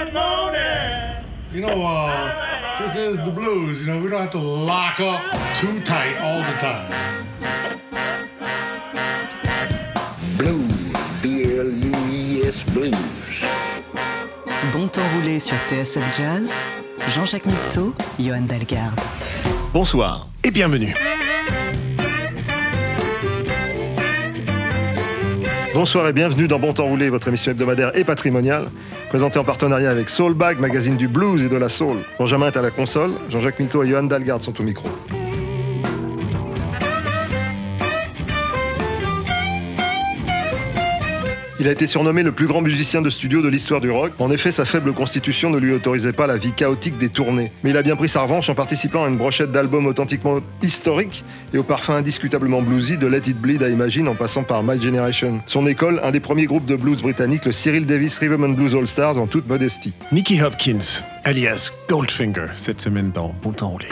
You know, uh, this is the blues. You know, we don't have to lock up too tight all the time. Blues, B-L-U-E-S Blues. Bon temps roulé sur TSF Jazz, Jean-Jacques Mitteau, Johan Dalgarde. Bonsoir et bienvenue. Bonsoir et bienvenue dans Bon Temps Roulé, votre émission hebdomadaire et patrimoniale, présentée en partenariat avec Soulbag, magazine du blues et de la soul. Benjamin est à la console, Jean-Jacques Milto et Johan Dalgarde sont au micro. Il a été surnommé le plus grand musicien de studio de l'histoire du rock. En effet, sa faible constitution ne lui autorisait pas la vie chaotique des tournées. Mais il a bien pris sa revanche en participant à une brochette d'albums authentiquement historiques et au parfum indiscutablement bluesy de Let It Bleed à Imagine en passant par My Generation. Son école, un des premiers groupes de blues britanniques, le Cyril Davis Rhythm and Blues All Stars en toute modestie. Nicky Hopkins, alias Goldfinger, cette semaine dans Bon Temps Roulé.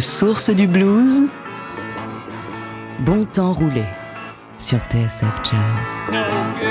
Aux sources du blues, bon temps roulé sur TSF Jazz.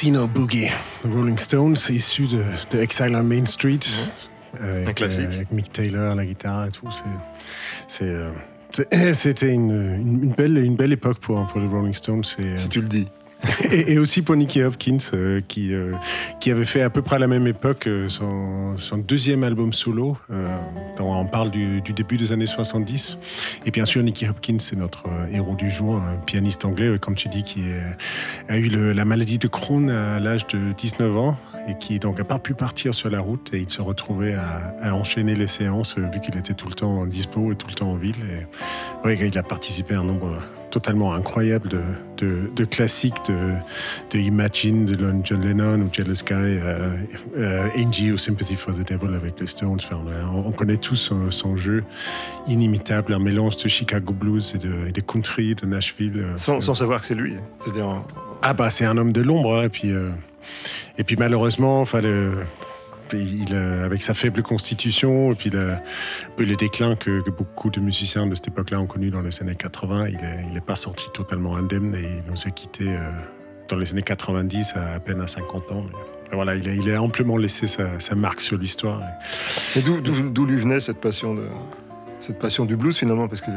Casino Boogie, Rolling Stones, issu de, de Exile on Main Street. Avec, Un classique. euh, avec Mick Taylor, la guitare et tout. c'est- euh, C'était une, une- une belle, une belle époque pour, pour les Rolling Stones. et, euh, Si tu le dis. et, et aussi pour Nicky Hopkins, euh, qui, euh, qui avait fait à peu près à la même époque euh, son, son deuxième album solo. euh, dont on parle du, du début des années 70. Et bien sûr, Nicky Hopkins, c'est notre euh, héros du jour, un pianiste anglais, comme tu dis, qui a eu le- la maladie de Crohn à l'âge de 19 ans et qui donc n'a pas pu partir sur la route et il se retrouvait à, à enchaîner les séances euh, vu qu'il était tout le temps dispo et tout le temps en ville. Et, ouais, il a participé à un nombre totalement incroyable de, de, de classiques de, de Imagine, de John Lennon ou Jealous Guy, euh, euh, Angie ou Sympathy for the Devil avec les Stones. Enfin, on, on connaît tous son, son jeu inimitable, un mélange de Chicago Blues et de, et de country, de Nashville. Sans, sans savoir que c'est lui. Ah bah c'est un homme de l'ombre hein, et puis euh, et puis malheureusement enfin euh, avec sa faible constitution et puis le, déclin que, beaucoup de musiciens de cette époque-là ont connu dans les années 80, il est, il est pas sorti totalement indemne et il nous a quittés euh, dans les années 90 à, à peine à 50 ans. Voilà, il a, amplement laissé sa, sa marque sur l'histoire. Et d'où lui venait cette passion de. Cette passion du blues finalement parce que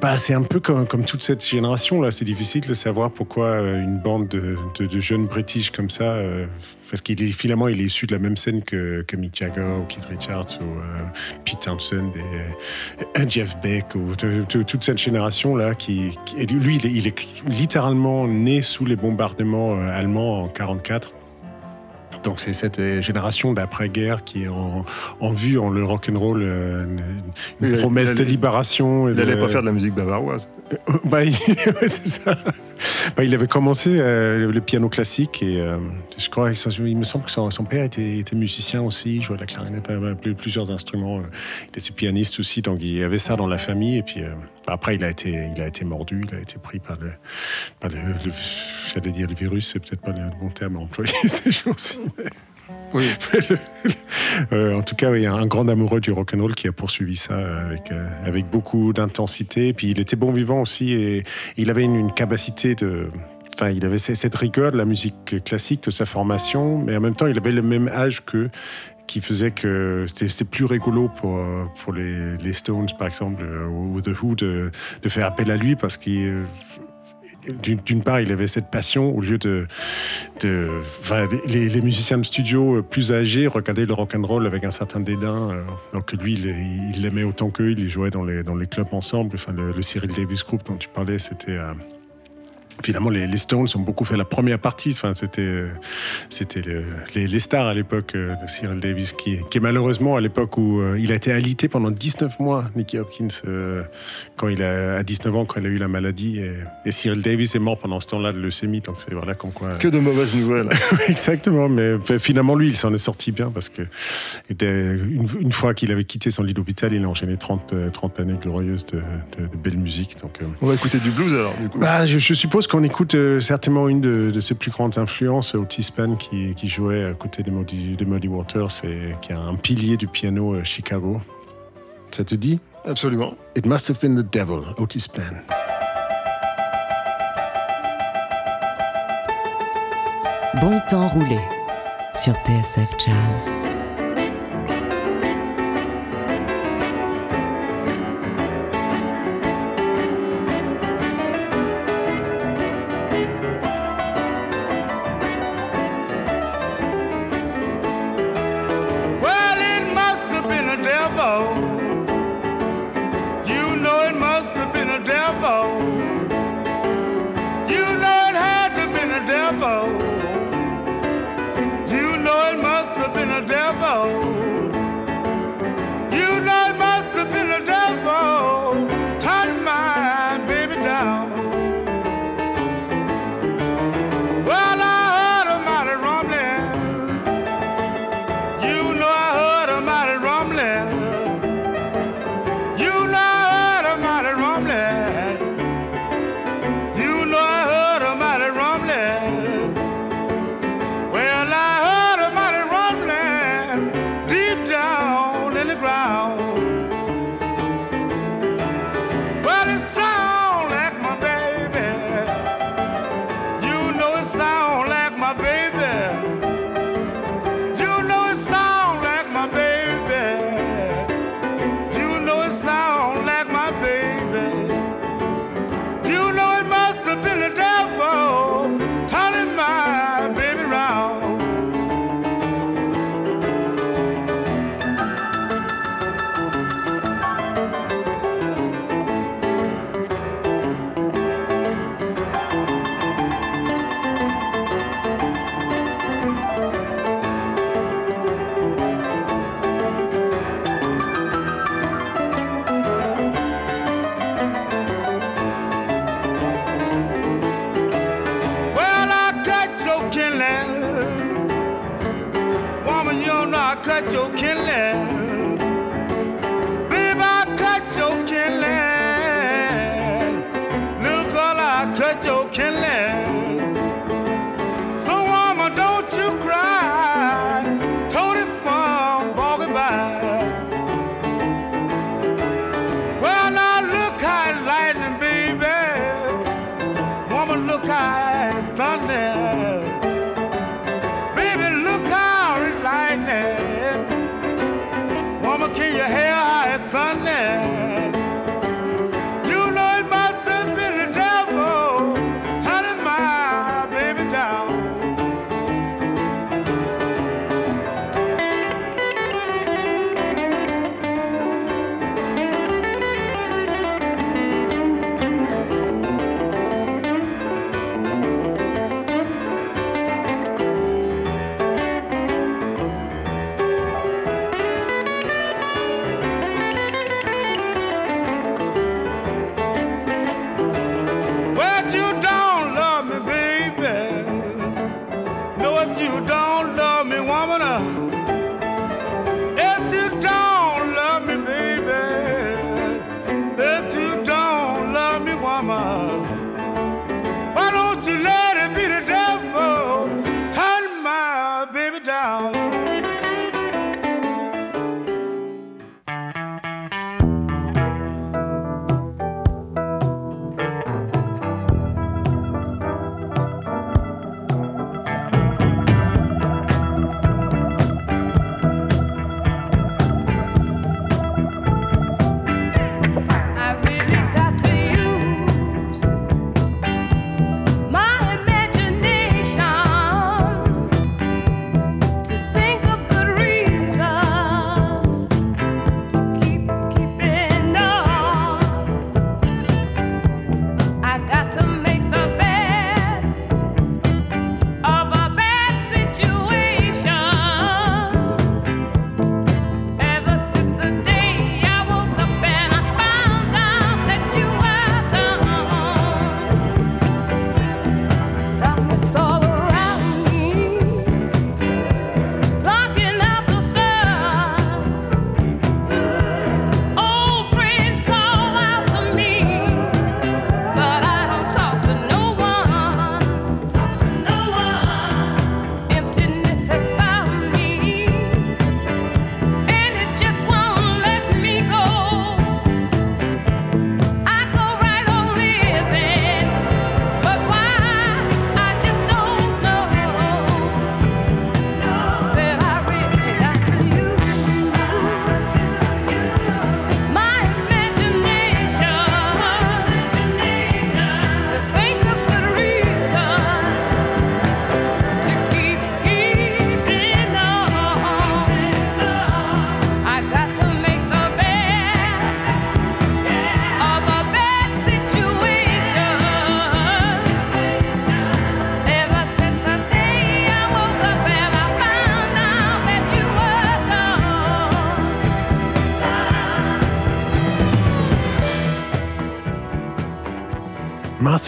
Bah, c'est un peu comme, toute cette génération là. C'est difficile de savoir pourquoi euh, une bande de, jeunes British comme ça, euh, parce qu'il est finalement il est issu de la même scène que, que Mick Jagger ou Keith Richards ou euh, Pete Townsend et Jeff Beck ou de- toute cette génération là qui, lui il est, il est littéralement né sous les bombardements allemands en 44. Donc c'est cette euh, génération d'après-guerre qui est en, en vue en le rock'n'roll, euh, une, promesse de libération. et il de- allait pas faire de la musique bavaroise. Bah, il, ça. Bah, il avait commencé euh, le piano classique et euh, je crois, il me semble que son, père était, musicien aussi, il jouait de la clarinette, euh, plus- plusieurs instruments. euh, Il était pianiste aussi, donc il y avait ça dans la famille. Et puis euh, après, il a été, il a été mordu, il a été pris par le, par le, le- j'allais dire le virus, c'est peut-être pas le bon terme à employer ces jours-ci. Oui. Euh, en tout cas, il y a un grand amoureux du rock'n'roll qui a poursuivi ça euh, avec, beaucoup d'intensité. Puis il était bon vivant aussi et il avait une, capacité de. Enfin, il avait cette rigueur de la musique classique, de sa formation, mais en même temps, il avait le même âge qu'eux, qui faisait que c'était plus rigolo pour, pour les, les Stones, par exemple, euh, ou The Who, de, de faire appel à lui parce qu'il. D'une part, il avait cette passion au lieu de, les, musiciens de studio euh, plus âgés regardaient le rock and roll avec un certain dédain, euh, alors que lui, il l'aimait autant qu'eux, il jouait dans les dans les clubs ensemble. Enfin, le, le Cyril Davis Group dont tu parlais, c'était euh, Finalement, les, les Stones ont beaucoup fait la première partie. Enfin, c'était, euh, c'était le- les, les stars à l'époque euh, de Cyril Davis, qui, qui est malheureusement à l'époque où euh, il a été alité pendant 19 mois, Nicky Hopkins, euh, quand il a à 19 ans, quand il a eu la maladie. Et, et Cyril Davis est mort pendant ce temps-là de leucémie. Donc c'est voilà comme quoi. Que de mauvaises nouvelles. Exactement, mais finalement, lui, il s'en est sorti bien parce que était- une, une fois qu'il avait quitté son lit d'hôpital, il a enchaîné 30, euh, 30 années glorieuses de, de- de belle musique. Donc, euh, On va écouter du blues alors, du coup. bah, je, je suppose qu'on écoute euh, certainement une de, de ses plus grandes influences, Otis Spann, qui, qui jouait à côté des Muddy, Waters et qui est un pilier du piano euh, Chicago. Ça te dit? Absolument. It must have been the devil, Otis Spann. Bon temps roulé sur TSF Jazz.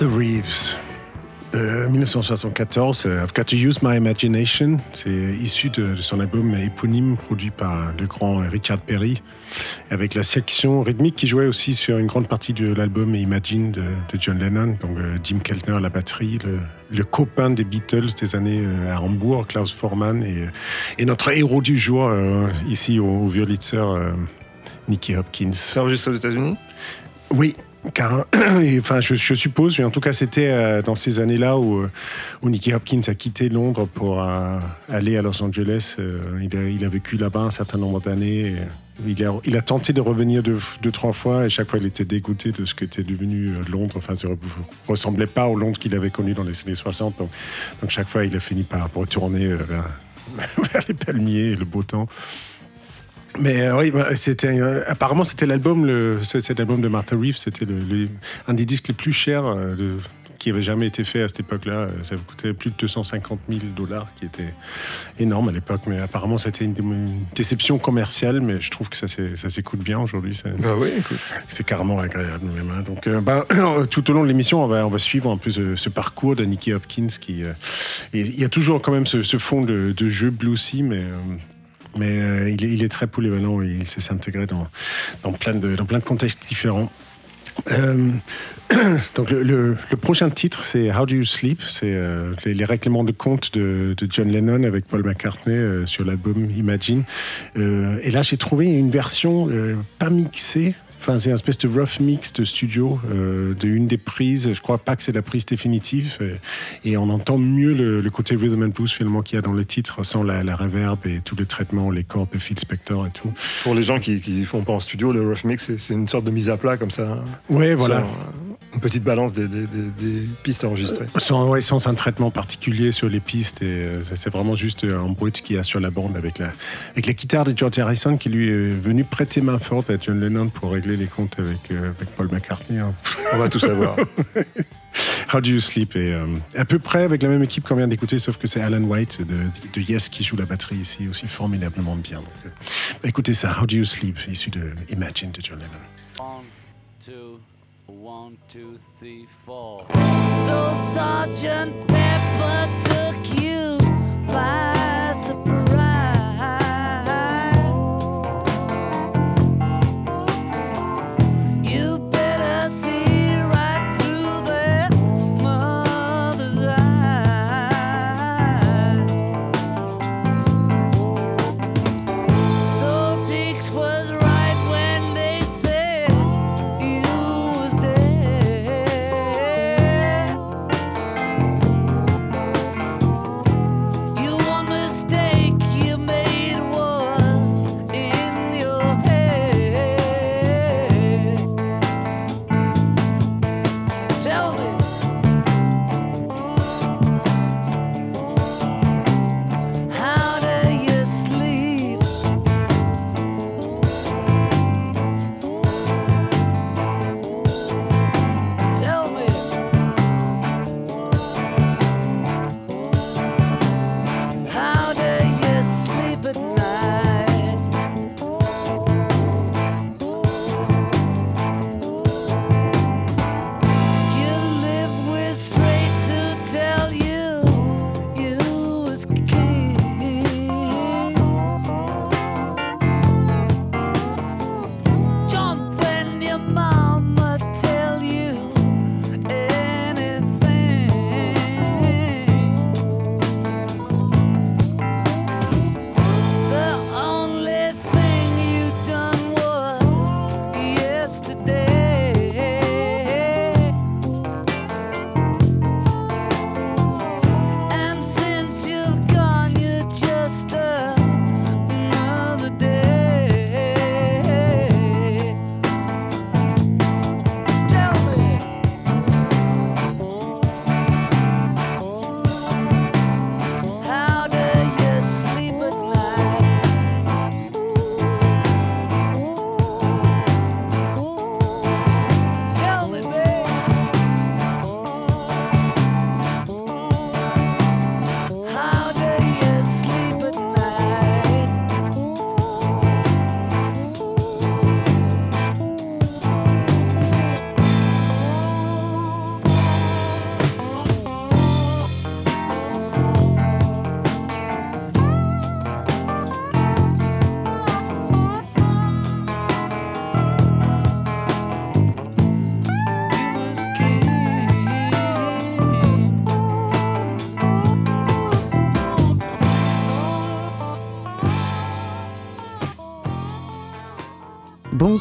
Martha Reeves, de 1974, euh, I've Got to Use My Imagination. C'est issu de, de son album éponyme produit par le grand Richard Perry, avec la section rythmique qui jouait aussi sur une grande partie de l'album Imagine de, de John Lennon. Donc euh, Jim Keltner à la batterie, le, le copain des Beatles des années euh, à Hambourg, Klaus Forman, et, euh, et notre héros du jour euh, ici au, au Wurlitzer, euh, Nicky Hopkins. C'est enregistré aux États-Unis? Oui, car, enfin, je, je suppose, mais en tout cas, c'était euh, dans ces années-là où, euh, où Nicky Hopkins a quitté Londres pour euh, aller à Los Angeles. Il, a, vécu là-bas un certain nombre d'années. Il a, tenté de revenir deux, trois fois, et chaque fois, il était dégoûté de ce qu'était devenu Londres. Enfin, ça ne ressemblait pas au Londres qu'il avait connu dans les années 60. Donc, chaque fois, il a fini par retourner vers, vers les palmiers et le beau temps. Mais euh, oui, bah, c'était euh, apparemment c'était l'album le cet album de Martha Reeves, c'était le, le- un des disques les plus chers euh, de- qui avait jamais été fait à cette époque-là. Ça coûtait plus de 250 000 dollars, qui était énorme à l'époque. Mais apparemment, c'était une, une déception commerciale. Mais je trouve que ça s'é- ça s'écoute bien aujourd'hui. Ça- Bah oui, c'est carrément agréable même. hein. Donc, euh, bah, tout au long de l'émission, on va, on va suivre un peu ce, ce parcours de Nicky Hopkins. Qui, euh, il y a toujours quand même ce, ce fond de, de jeu bluesy, mais, euh, Mais euh, il, est, très polyvalent, il sait s'intégrer dans, plein de, contextes différents. Euh, donc le, prochain titre, c'est How Do You Sleep? C'est euh, les, les règlements de compte de, John Lennon avec Paul McCartney sur l'album Imagine. Et là, j'ai trouvé une version pas mixée. Enfin, c'est un espèce de rough mix de studio euh, de une des prises. Je crois pas que c'est la prise définitive. euh, et on entend mieux le, le côté rhythm and blues finalement qu'il y a dans le titre, sans la, la reverb et tout le traitement, les cordes de Phil Spector et tout. Pour les gens qui qui font pas en studio, le rough mix, c'est- une sorte de mise à plat comme ça. hein. Ouais, voilà. Euh, une petite balance des, des- des- des pistes enregistrées. Sans, ouais, sans un traitement particulier sur les pistes. Et euh, c'est- vraiment juste un brut qu'il y a sur la bande avec la, avec la guitare de George Harrison qui lui est venu prêter main forte à John Lennon pour régler les comptes avec, euh, avec Paul McCartney. hein. On va tout savoir. How Do You Sleep? Est euh, à peu près avec la même équipe qu'on vient d'écouter, sauf que c'est Alan White de, de Yes qui joue la batterie ici aussi formidablement bien. Donc, euh, bah, écoutez ça, How Do You Sleep, issu de Imagine de John Lennon. One, two, one, two, three, four. So Sergeant Pepper took you by surprise.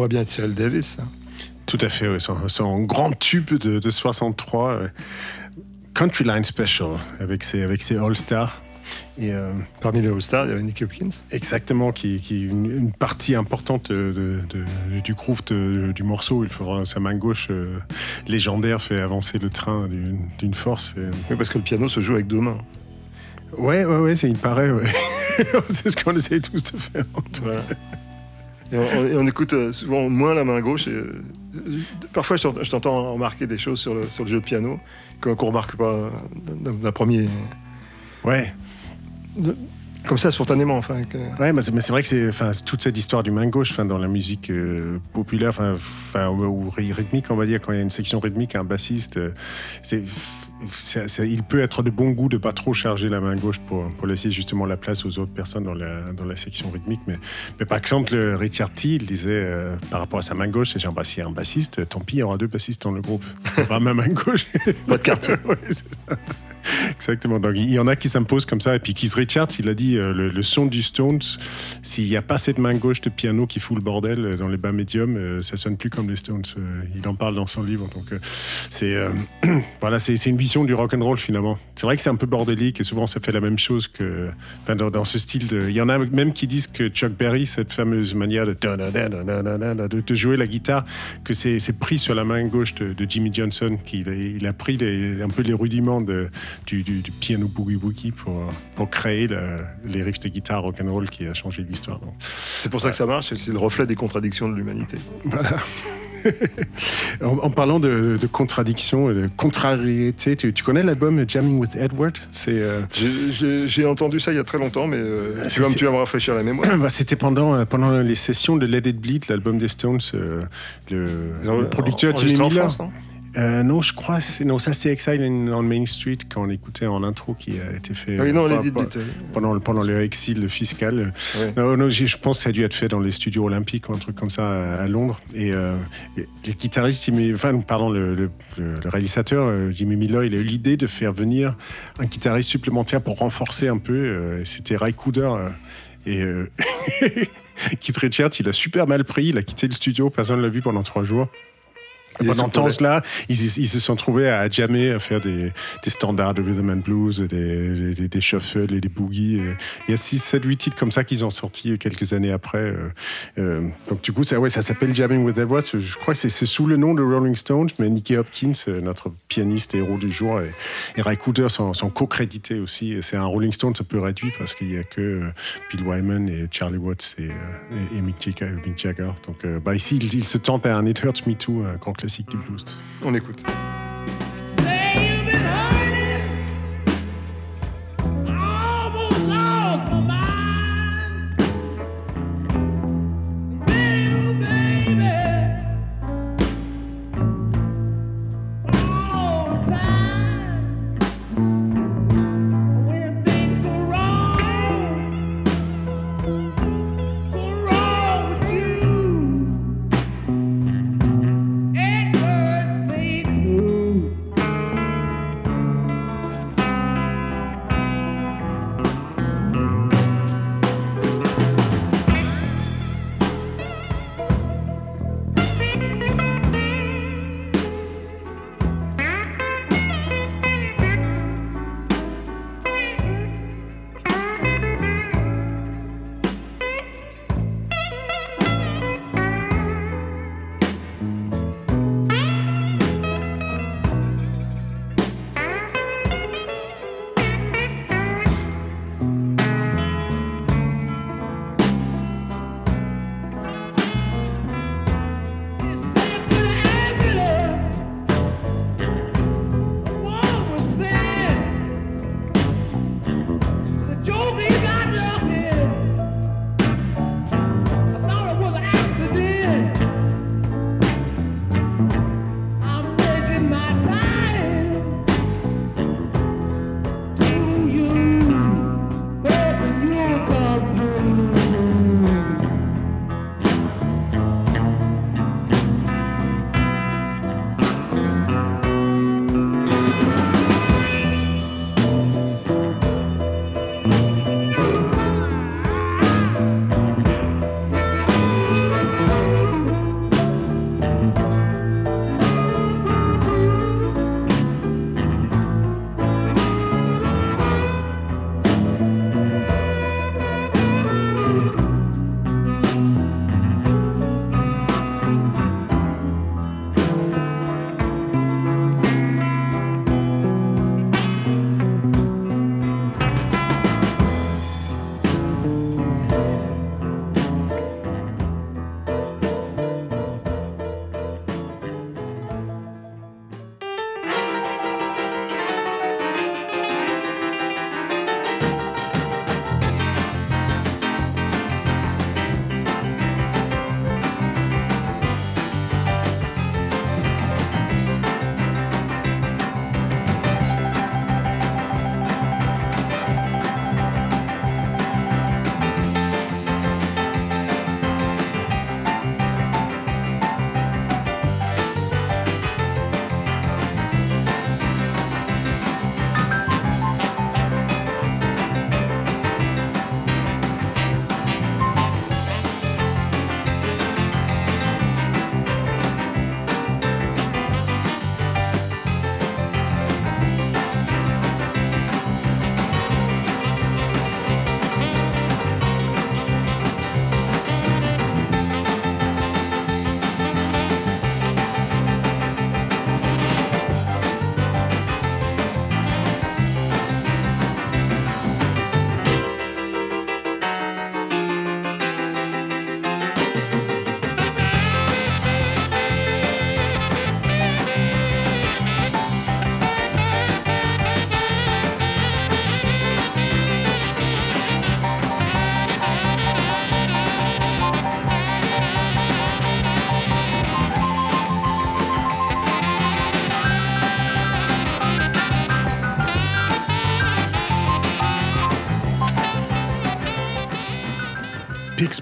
Pourrait bien être Cyril Davis. hein. Tout à fait, ouais, son, son grand tube de, de 63, euh, Country Line Special, avec ses, avec ses All-Stars. Et euh, Parmi les All-Stars, il y avait Nicky Hopkins. exactement, qui, qui une, une partie importante de, de- de- du groove du morceau. Il fera sa main gauche euh, légendaire fait avancer le train d'une force. et- Oui, parce que le piano se joue avec deux mains. Ouais, ouais, ouais, c'est, il paraît. ouais. c'est ce qu'on essaye tous de faire. Voilà. Et on, et on écoute euh, souvent moins la main gauche. et, euh, parfois, je t'ent- je t'entends remarquer des choses sur le, sur le jeu de piano qu'on qu'on remarque pas d'un premier. Ouais. Comme ça, spontanément. Enfin, que- Ouais, mais c'est, vrai que c'est, enfin, toute cette histoire du main gauche, enfin, dans la musique euh, populaire, enfin, enfin, ou, ou ry- rythmique, on va dire, quand il y a une section rythmique, un bassiste, euh, c'est, il peut être de bon goût de pas trop charger la main gauche pour, pour laisser justement la place aux autres personnes dans la, dans la section rythmique. Mais, mais par exemple, le Richard T, il disait euh, par rapport à sa main gauche, s'il y a un bassiste, tant pis, il y aura deux bassistes dans le groupe. Pas ma main gauche. Pas de carte. Ouais, c'est ça. Exactement. Donc, il y en a qui s'imposent comme ça. Et puis, Keith Richards, il a dit euh, le, son du Stones, s'il n'y a pas cette main gauche de piano qui fout le bordel euh, dans les bas médiums, euh, ça sonne plus comme les Stones. Euh, il en parle dans son livre. Donc, c'est voilà, une vision du rock and roll finalement. C'est vrai que c'est un peu bordélique et souvent ça fait la même chose que dans, ce style. Il y en a même qui disent que Chuck Berry, cette fameuse manière de, de, jouer la guitare, que c'est pris sur la main gauche de, Jimmy Johnson, qu'il a- il a pris un peu les rudiments de, du, du- du piano boogie woogie pour, pour créer le- les riffs de guitare rock and roll qui a changé l'histoire. C'est pour ça que ça marche. C'est le reflet des contradictions de l'humanité. Voilà. en, en parlant de, de contradiction et de contrariété, tu, tu connais l'album Jamming with Edward? C'est euh, J'ai- entendu ça il y a très longtemps, mais euh, Ah, tu, vas, tu vas me rafraîchir la mémoire. bah, c'était pendant, euh, pendant les sessions de Let It Bleed, l'album des Stones. euh, le, le producteur Jimmy Miller. France, non Euh, non, je crois, c'est, non, ça c'est Exile in- on Main Street quand on l'écoutait en intro qui a été fait Ah oui, non, euh, dit par- pendant, le- pendant le exil fiscal. Ouais. Non, je pense que ça a dû être fait dans les studios olympiques ou un truc comme ça à, Londres. Et euh, et le guitariste, Jimmy, enfin, pardon, le, le- le- le réalisateur Jimmy Miller, il a eu l'idée de faire venir un guitariste supplémentaire pour renforcer un peu. C'était Ray Cooder. et euh, Keith Richards, il a super mal pris. Il a quitté le studio. Personne ne l'a vu pendant trois jours. Ce toilette. temps-là, ils, ils se sont trouvés à jammer, à faire des, des standards de rhythm and blues, des, des, des shuffles et des boogies. Il y a 6, 7, 8 titres comme ça qu'ils ont sortis quelques années après. euh, euh, donc du coup, ça, ouais, ça s'appelle Jamming with Edwards. Je crois que c'est sous le nom de Rolling Stones, mais Nicky Hopkins, euh, notre pianiste et héros du jour, et, et Ray Cooder sont, sont co-crédités aussi. C'est un Rolling Stones un peu réduit parce qu'il n'y a que Bill Wyman et Charlie Watts et, et- et Mick, Jagger, Mick Jagger. Donc bah, ici, il, il se tente à un It Hurts Me Too, un grand On écoute.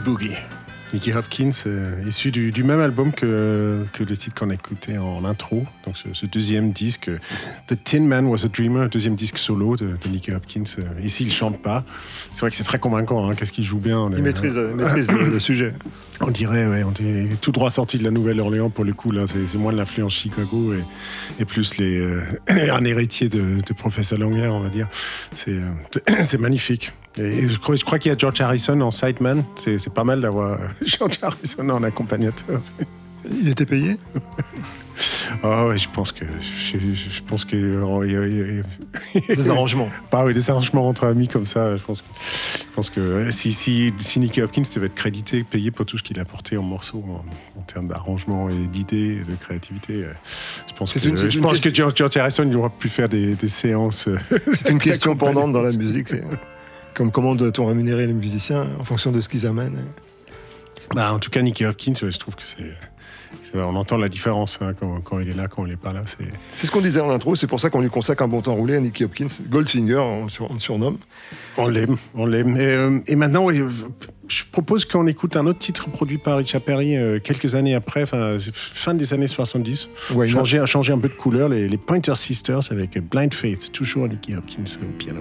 Boogie. Nicky Hopkins, euh, issu du, du même album que, que le titre qu'on a écouté en intro. Donc ce, ce deuxième disque, The Tin Man Was a Dreamer, deuxième disque solo de, de Nicky Hopkins. Euh, Ici, il chante pas. C'est vrai que c'est très convaincant. Hein, Qu'est-ce qu'il joue bien. Il maîtrise, euh, maîtrise le, le sujet. On dirait, ouais, on est tout droit sorti de la Nouvelle-Orléans pour le coup. Là, c'est moins de l'influence Chicago et, et plus les, euh, un héritier de, de professeur Langer, on va dire. C'est magnifique. Et je crois, je crois qu'il y a George Harrison en sideman. C'est pas mal d'avoir euh, George Harrison en accompagnateur. Il était payé? Ah ouais, je pense que je, je- je pense que oh, a- Des arrangements. Bah oui, des arrangements entre amis comme ça, je pense que, je pense que euh, si, si, si Nicky Hopkins devait être crédité, payé pour tout ce qu'il a apporté en morceaux, en, en termes d'arrangement et d'idées, de créativité, euh, je pense que, une- je une pense question- que George, George Harrison il aura pu faire des, des séances. euh, C'est une question pendante dans la musique. Comme comment doit-on rémunérer les musiciens en fonction de ce qu'ils amènent Bah, en tout cas, Nicky Hopkins, ouais, je trouve que c'est. On entend la différence hein, quand, quand il est là, quand il n'est pas là. C'est ce qu'on disait en intro, c'est pour ça qu'on lui consacre un bon temps roulé à Nicky Hopkins. Goldfinger, on le sur- on surnomme. On l'aime, on l'aime. Et, euh, et maintenant, je propose qu'on écoute un autre titre produit par Richard Perry euh, quelques années après, fin des années 70. Why not? Changer, changer un peu de couleur, les, les Pointer Sisters avec Blind Faith, toujours Nicky Hopkins au piano.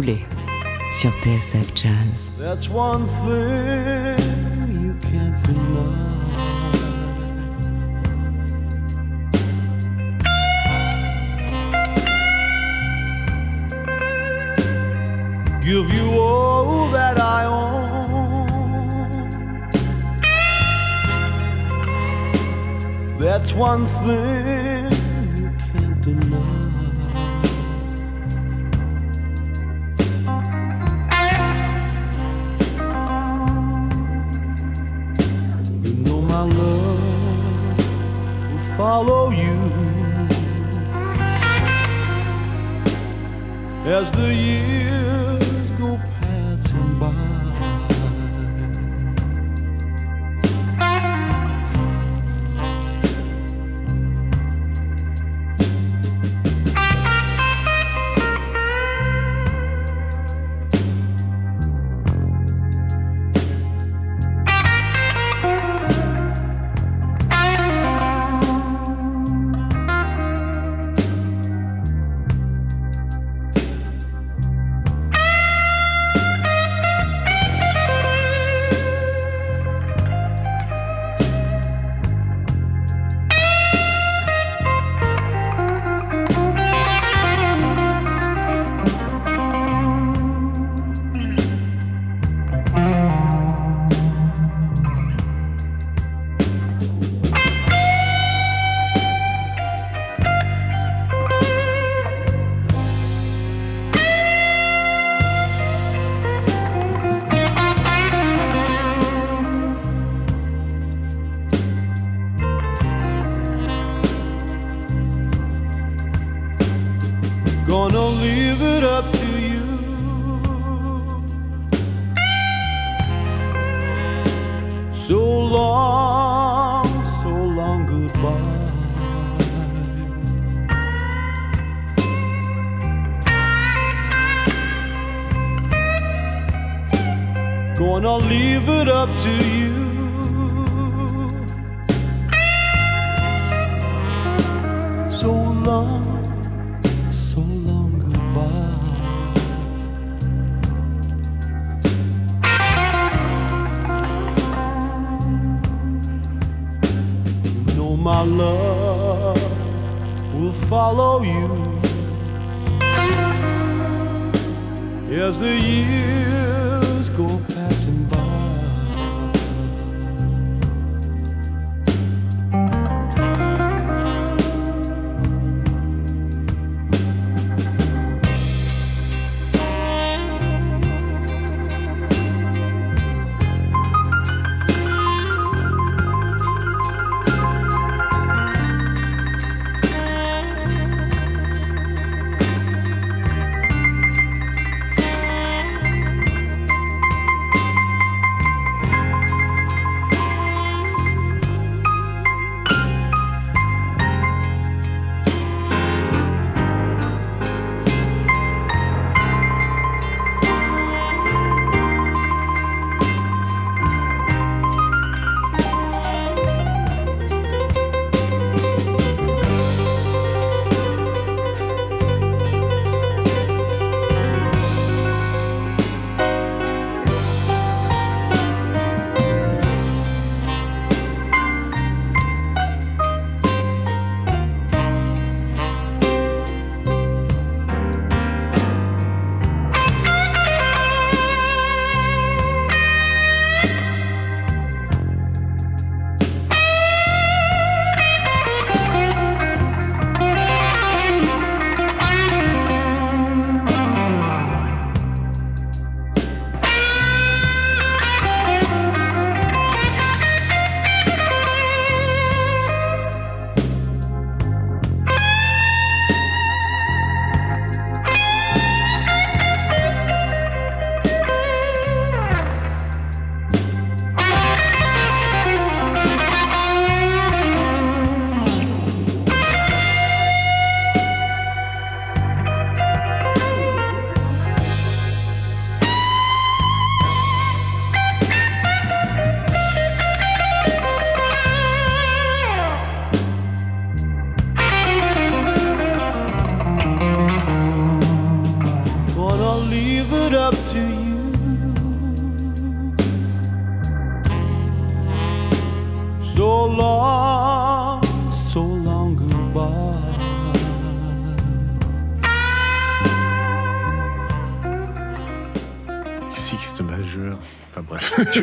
Bon sur TSF Jazz. That's one thing you can't deny. Give you all that I own. That's one thing up to you. So long so long goodbye. You know my love will follow you as the years go passing by.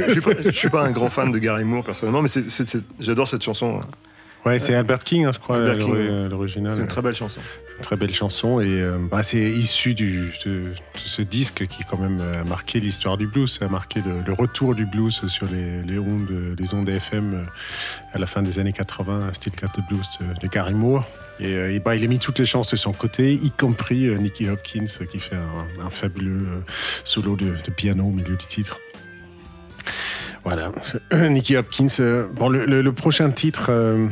Je, suis pas, je suis pas un grand fan de Gary Moore personnellement, mais j'adore cette chanson. Ouais, c'est Albert King, hein, je crois, l'original. C'est une très belle chanson. Très belle chanson et euh, bah, c'est issu du, de, de ce disque qui quand même a marqué l'histoire du blues, a marqué le, le retour du blues sur les, les ondes, les ondes FM euh, à la fin des années 80, un style cat de blues de, de Gary Moore. Et, euh, et bah, il a mis toutes les chances de son côté, y compris Nicky Hopkins qui fait un, un fabuleux solo de, de piano au milieu du titre. Voilà, Nicky Hopkins. euh, bon, le, le- le prochain titre, euh,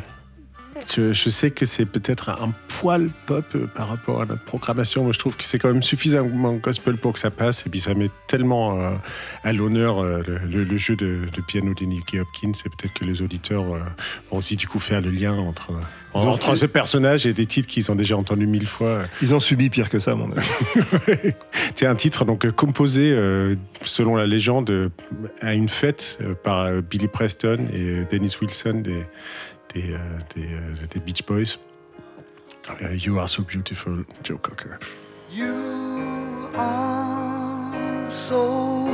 je, je sais que c'est peut-être un poil pop euh, par rapport à notre programmation, mais je trouve que c'est quand même suffisamment gospel pour que ça passe. Et puis ça met tellement euh, à l'honneur euh, le, jeu de, de piano de Nicky Hopkins. Et peut-être que les auditeurs euh, vont aussi du coup faire le lien entre, ont- entre ce personnage et des titres qu'ils ont déjà entendus mille fois. Ils ont subi pire que ça, mon avis. C'est un titre donc composé, selon la légende, à une fête par Billy Preston et Dennis Wilson des, euh, des, euh, des Beach Boys. Er you are so beautiful, Joe Cocker. You are so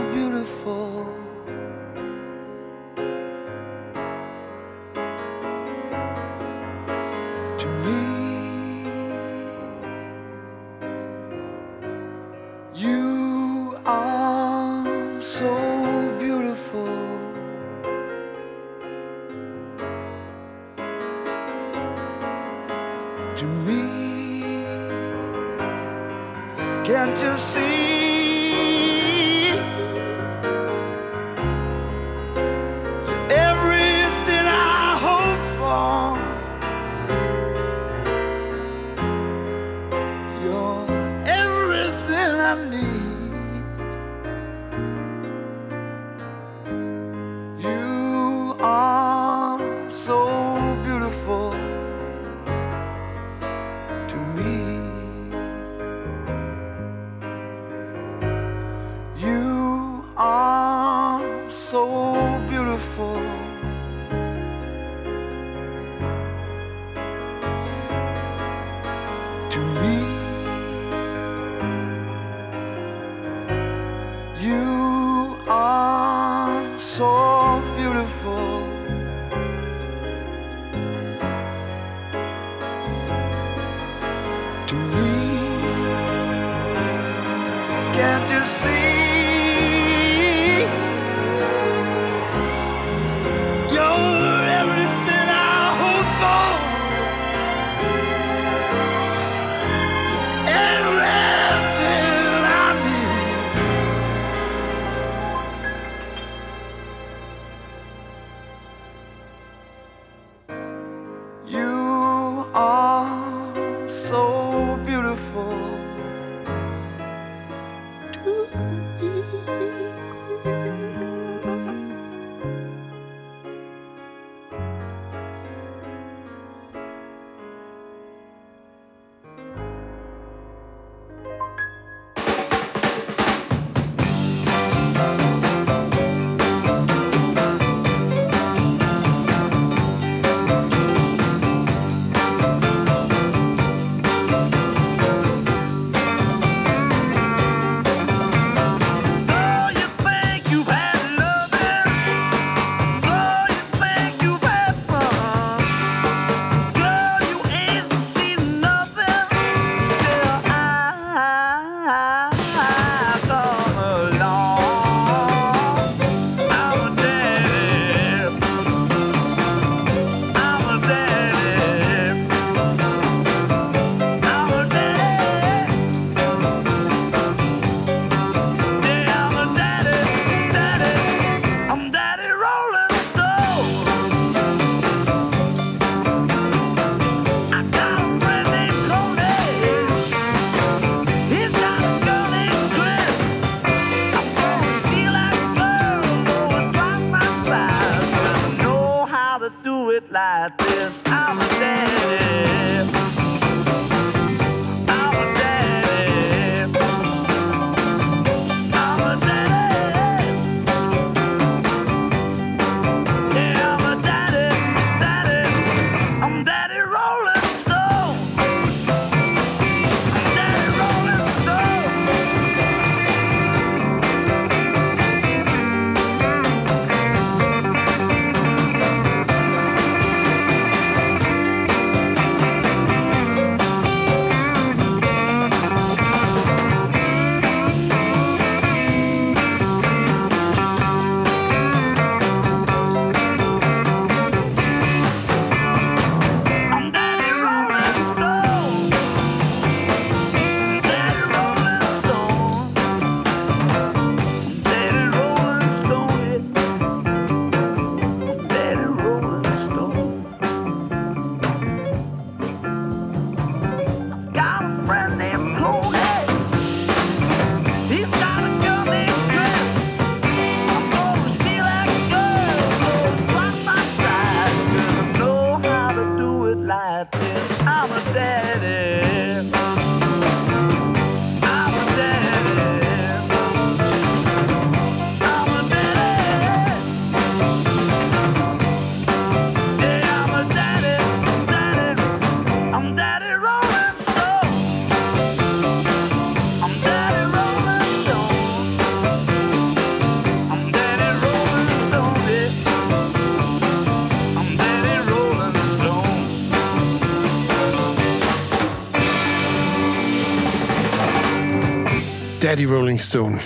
Daddy Rolling Stone,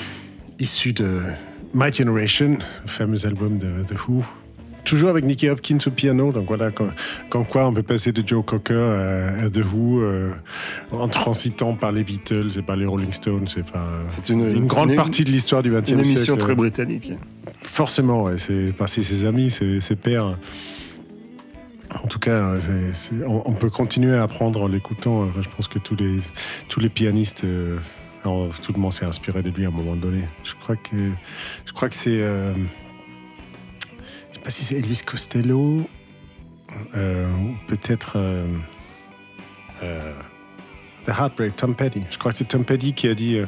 issu de My Generation, le fameux album de The Who. Toujours avec Nicky Hopkins au piano, donc voilà, comme, comme quoi on peut passer de Joe Cocker à, à The Who euh, en transitant par les Beatles et par les Rolling Stones. C'est une, une grande une- partie de l'histoire du XXe siècle. Une émission très britannique. Forcément, ouais, c'est c'est ses amis, ses, ses pairs. En tout cas, euh, on, on peut continuer à apprendre en l'écoutant. Enfin, je pense que tous les, tous les pianistes, euh, tout le monde s'est inspiré de lui à un moment donné. Je crois que, je crois que c'est. euh, je sais pas si c'est Elvis Costello euh, ou peut-être. euh, euh, The Heartbreak, Tom Petty. Je crois que c'est Tom Petty qui a dit euh,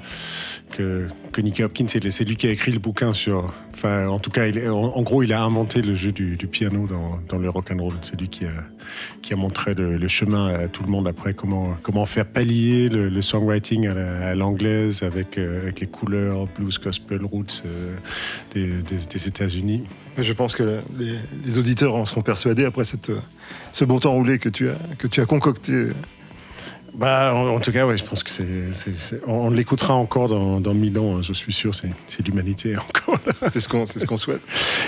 que, que Nicky Hopkins, c'est lui qui a écrit le bouquin sur. Enfin, en tout cas, en, gros, il a inventé le jeu du, piano dans, le rock and roll. C'est lui qui a, qui a montré le, chemin à tout le monde après comment, comment faire pallier le, songwriting à la- à l'anglaise avec, euh, avec les couleurs blues, gospel, roots euh, des, États-Unis. Je pense que les, auditeurs en seront persuadés après ce bon temps roulé que tu as, que tu as concocté. Bah, en, en tout cas, ouais, je pense que c'est, c'est- c'est- on, on l'écoutera encore dans, dans mille ans, hein, je suis sûr. C'est, c'est l'humanité encore là. C'est ce qu'on, c'est ce qu'on souhaite.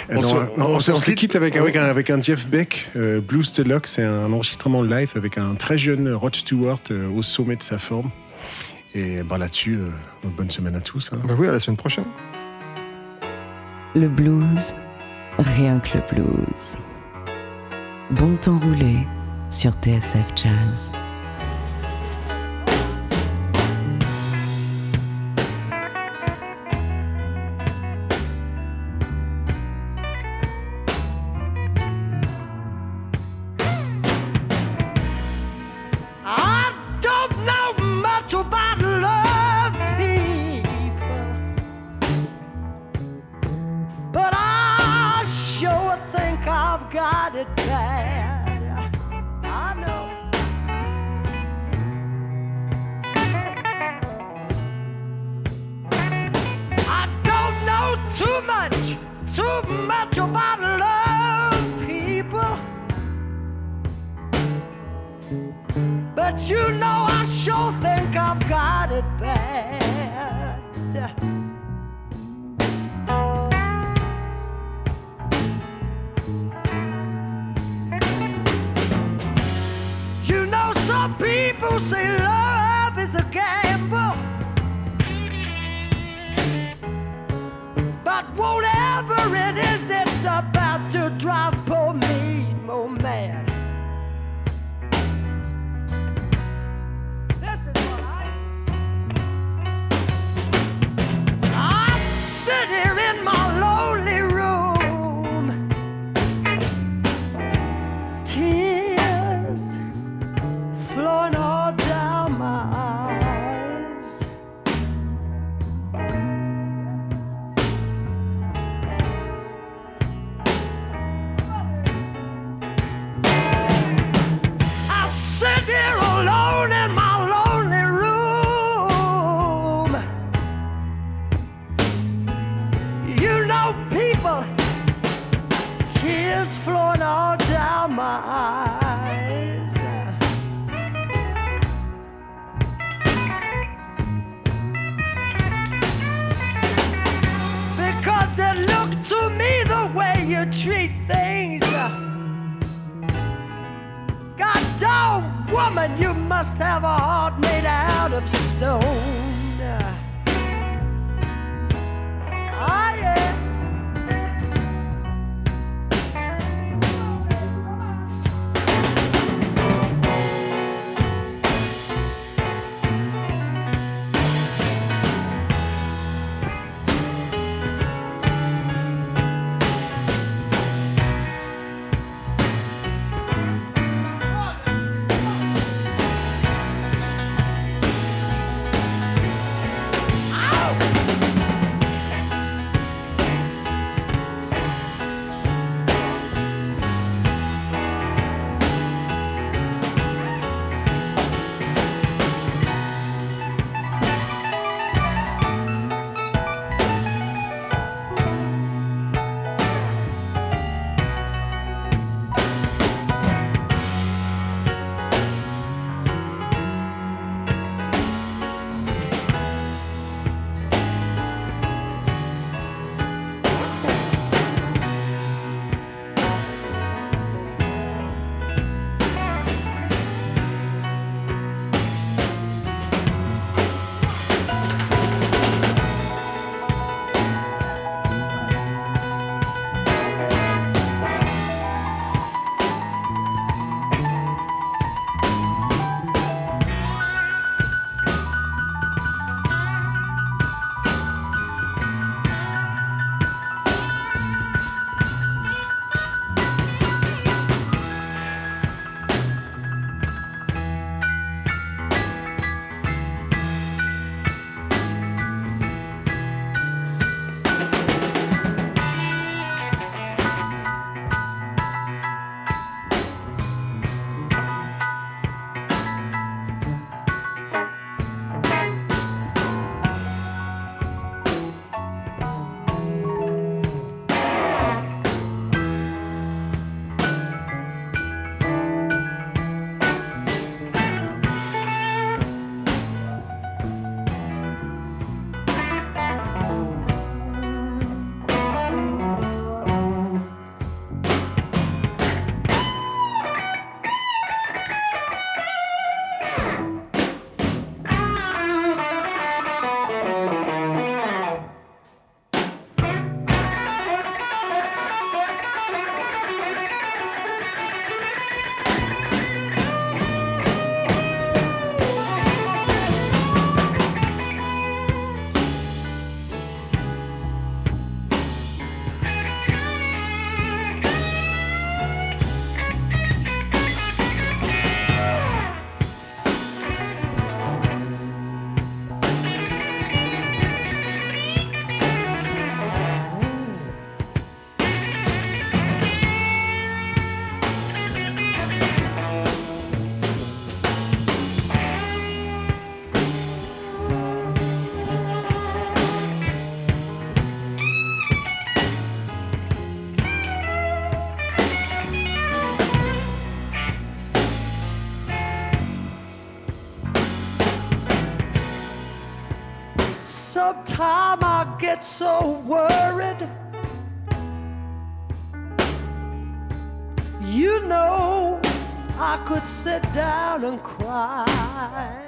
Euh, On non, se- non, on on, se se- on se quitte. avec, avec, un, avec un Jeff Beck, euh, Blues Deluxe. C'est un enregistrement live avec un très jeune Rod Stewart euh, au sommet de sa forme. Et bah, là-dessus, euh, bonne semaine à tous. hein. Bah oui, à la semaine prochaine. Le blues, rien que le blues. Bon temps roulé sur TSF Jazz. Tears flowing all down my eyes. Because it looked to me the way you treat things. God dog woman, you must have a heart made out of stone. Ah, yeah. get so worried. You know, I could sit down and cry.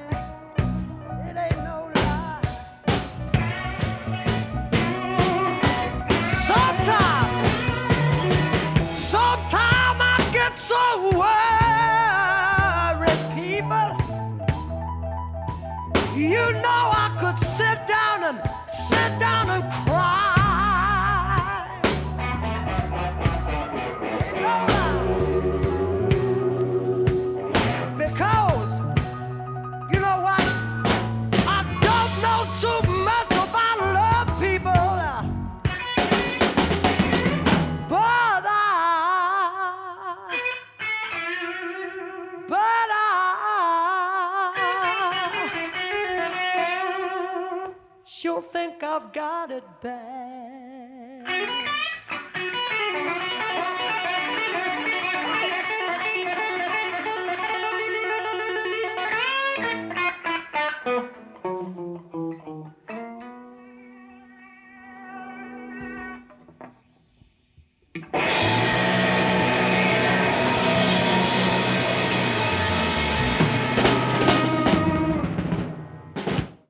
I've got it bad.